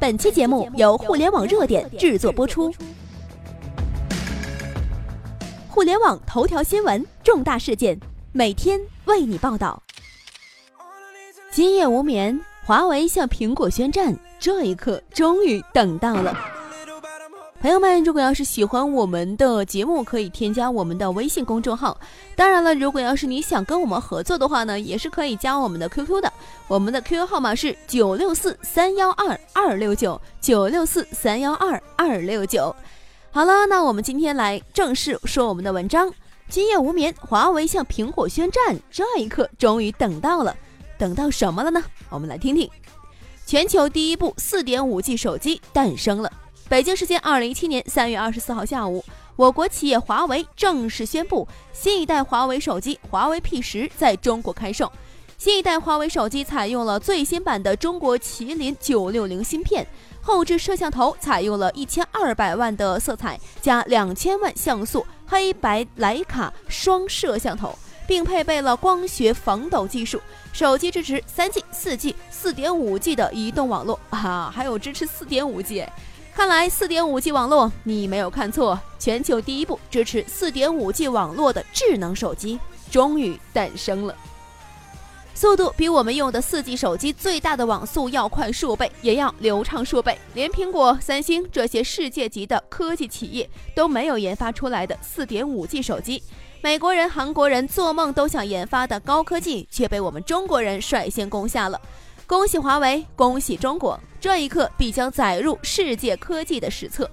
本期节目由互联网热点制作播出。互联网头条新闻，重大事件，每天为你报道。今夜无眠，华为向苹果宣战，这一刻终于等到了。朋友们，如果要是喜欢我们的节目，可以添加我们的微信公众号。当然了，如果要是你想跟我们合作的话呢，也是可以加我们的 QQ 的。我们的 QQ 号码是九六四三幺二二六九九六四三幺二二六九。好了，那我们今天来正式说我们的文章。今夜无眠，华为向苹果宣战，这一刻终于等到了。等到什么了呢？我们来听听。全球第一部四点五 G 手机诞生了。北京时间二零一七年三月二十四号下午，我国企业华为正式宣布，新一代华为手机华为 P 十在中国开售。新一代华为手机采用了最新版的中国麒麟九六零芯片，后置摄像头采用了一千二百万的色彩加两千万像素黑白徕卡双摄像头，并配备了光学防抖技术。手机支持三 G、四 G、四点五 G 的移动网络啊，还有支持四点五 G。看来四点五 G 网络你没有看错，全球第一部支持四点五 G 网络的智能手机终于诞生了。速度比我们用的四 G 手机最大的网速要快数倍，也要流畅数倍。连苹果、三星这些世界级的科技企业都没有研发出来的四点五 G 手机，美国人、韩国人做梦都想研发的高科技，却被我们中国人率先攻下了。恭喜华为，恭喜中国！这一刻必将载入世界科技的史册。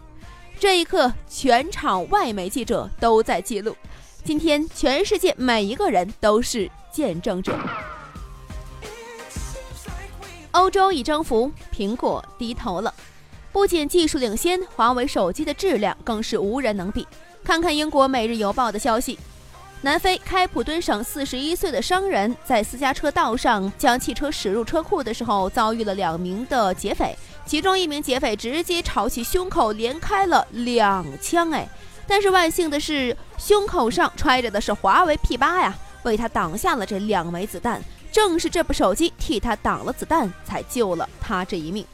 这一刻，全场外媒记者都在记录。今天，全世界每一个人都是见证者。欧洲已征服，苹果低头了。不仅技术领先，华为手机的质量更是无人能比。看看英国《每日邮报》的消息。南非开普敦省四十一岁的商人，在私家车道上将汽车驶入车库的时候，遭遇了两名的劫匪，其中一名劫匪直接朝其胸口连开了两枪，哎，但是万幸的是，胸口上揣着的是华为 P 八呀，为他挡下了这两枚子弹，正是这部手机替他挡了子弹，才救了他这一命。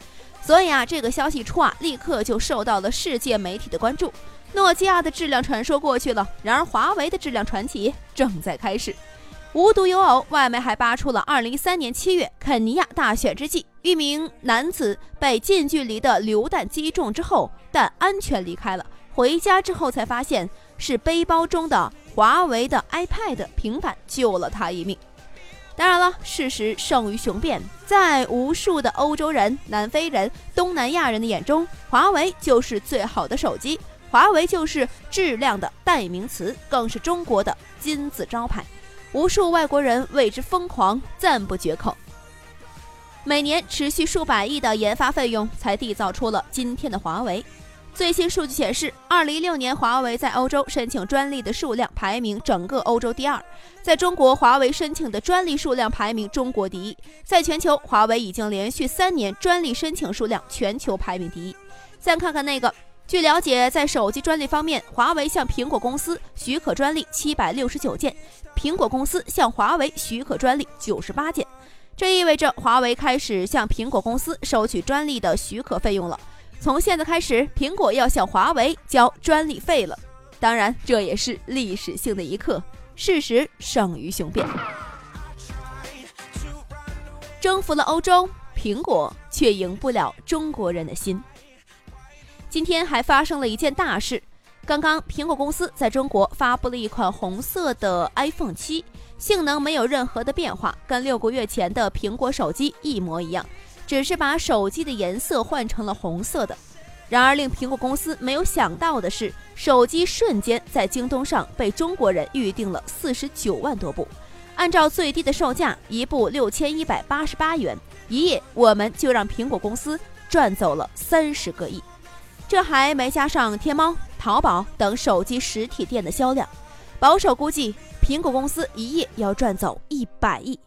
所以啊，这个消息出啊，立刻就受到了世界媒体的关注。诺基亚的质量传说过去了，然而华为的质量传奇正在开始。无独有偶，外媒还扒出了2013年7月肯尼亚大选之际，一名男子被近距离的榴弹击中之后，但安全离开了。回家之后才发现是背包中的华为的 iPad 平板救了他一命。当然了，事实胜于雄辩，在无数的欧洲人、南非人、东南亚人的眼中，华为就是最好的手机。华为就是质量的代名词，更是中国的金字招牌，无数外国人为之疯狂，赞不绝口。每年持续数百亿的研发费用，才缔造出了今天的华为。最新数据显示，二零一六年华为在欧洲申请专利的数量排名整个欧洲第二，在中国，华为申请的专利数量排名中国第一。在全球，华为已经连续三年专利申请数量全球排名第一。再看看那个。据了解，在手机专利方面，华为向苹果公司许可专利七百六十九件，苹果公司向华为许可专利九十八件。这意味着华为开始向苹果公司收取专利的许可费用了。从现在开始，苹果要向华为交专利费了。当然，这也是历史性的一刻。事实胜于雄辩，征服了欧洲，苹果却赢不了中国人的心。今天还发生了一件大事，刚刚苹果公司在中国发布了一款红色的 iPhone 七，性能没有任何的变化，跟六个月前的苹果手机一模一样，只是把手机的颜色换成了红色的。然而令苹果公司没有想到的是，手机瞬间在京东上被中国人预定了四十九万多部，按照最低的售价，一部六千一百八十八元，一夜我们就让苹果公司赚走了三十个亿。这还没加上天猫、淘宝等手机实体店的销量，保守估计，苹果公司一夜要赚走一百亿。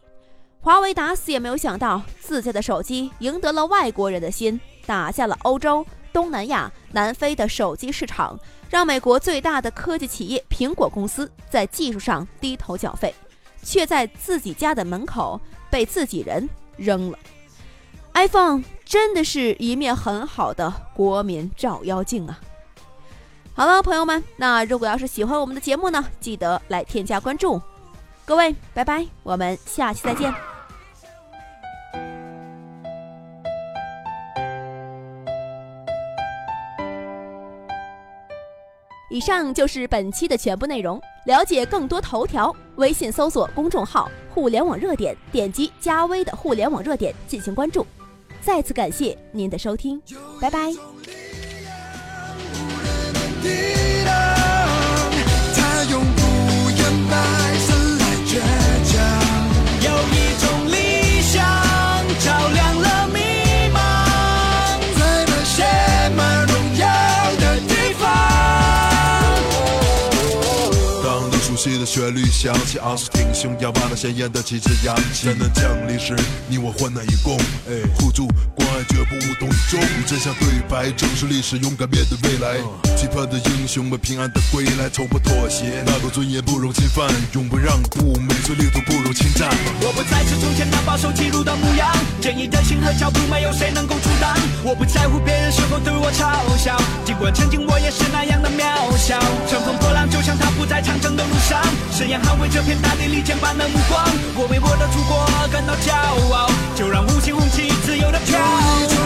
华为打死也没有想到，自家的手机赢得了外国人的心，打下了欧洲、东南亚、南非的手机市场，让美国最大的科技企业苹果公司在技术上低头缴费，却在自己家的门口被自己人扔了。iPhone 真的是一面很好的国民照妖镜啊！好了，朋友们，那如果要是喜欢我们的节目呢，记得来添加关注。各位，拜拜，我们下期再见。以上就是本期的全部内容。了解更多头条，微信搜索公众号“互联网热点”，点击加微的“互联网热点”进行关注。再次感谢您的收听，拜拜。的旋律响起，昂首挺胸，扬把那鲜艳的旗帜扬起。灾难降临时，你我患难与共，互助关爱绝不无动于衷。与真相对白，正视历史，勇敢面对未来。期盼的英雄们平安的归来，从不妥协，那个尊严不容侵犯，永不让步，每寸领土不容侵占。我不再是从前那保守记录的模样，正义的心和脚步没有谁能够阻挡。我不在乎别人是否对我嘲笑，尽管曾经我也是那样的渺誓言捍卫这片大地，利剑般的目光。我为我的祖国感到骄傲，就让五星红旗自由的飘。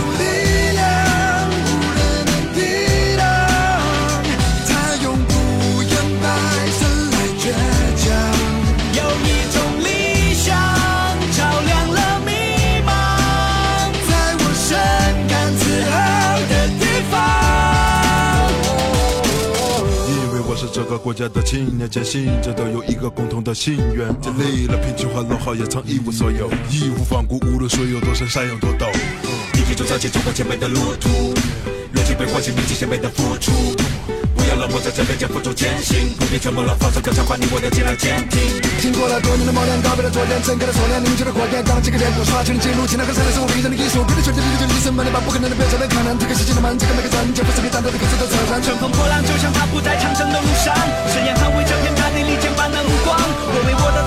个国家的青年，坚信这都有一个共同的信愿。经历了贫穷和落后，也曾一无所有，义无反顾，无论水有多深，山有多陡。一起走向前冲过前辈的路途，热情被唤醒，铭记前辈的付出。不要冷漠，在这边肩负住前行，不必沉默了，放手歌唱，把你我的尽量坚挺。经过了多年的磨练，告别了昨天，整个的锁链，凝聚了火焰，当这个脸谱，刷新了记录，尽量和灿烂是我逼人的艺术。别的兄弟，你就一生把你把不可能的变成了可能，这个世界的门，这个每个人，就不是你战斗的各自的责任。乘风破浪，就像他不在长征的路上，誓言捍卫这片大地，利剑般的目光。我为我的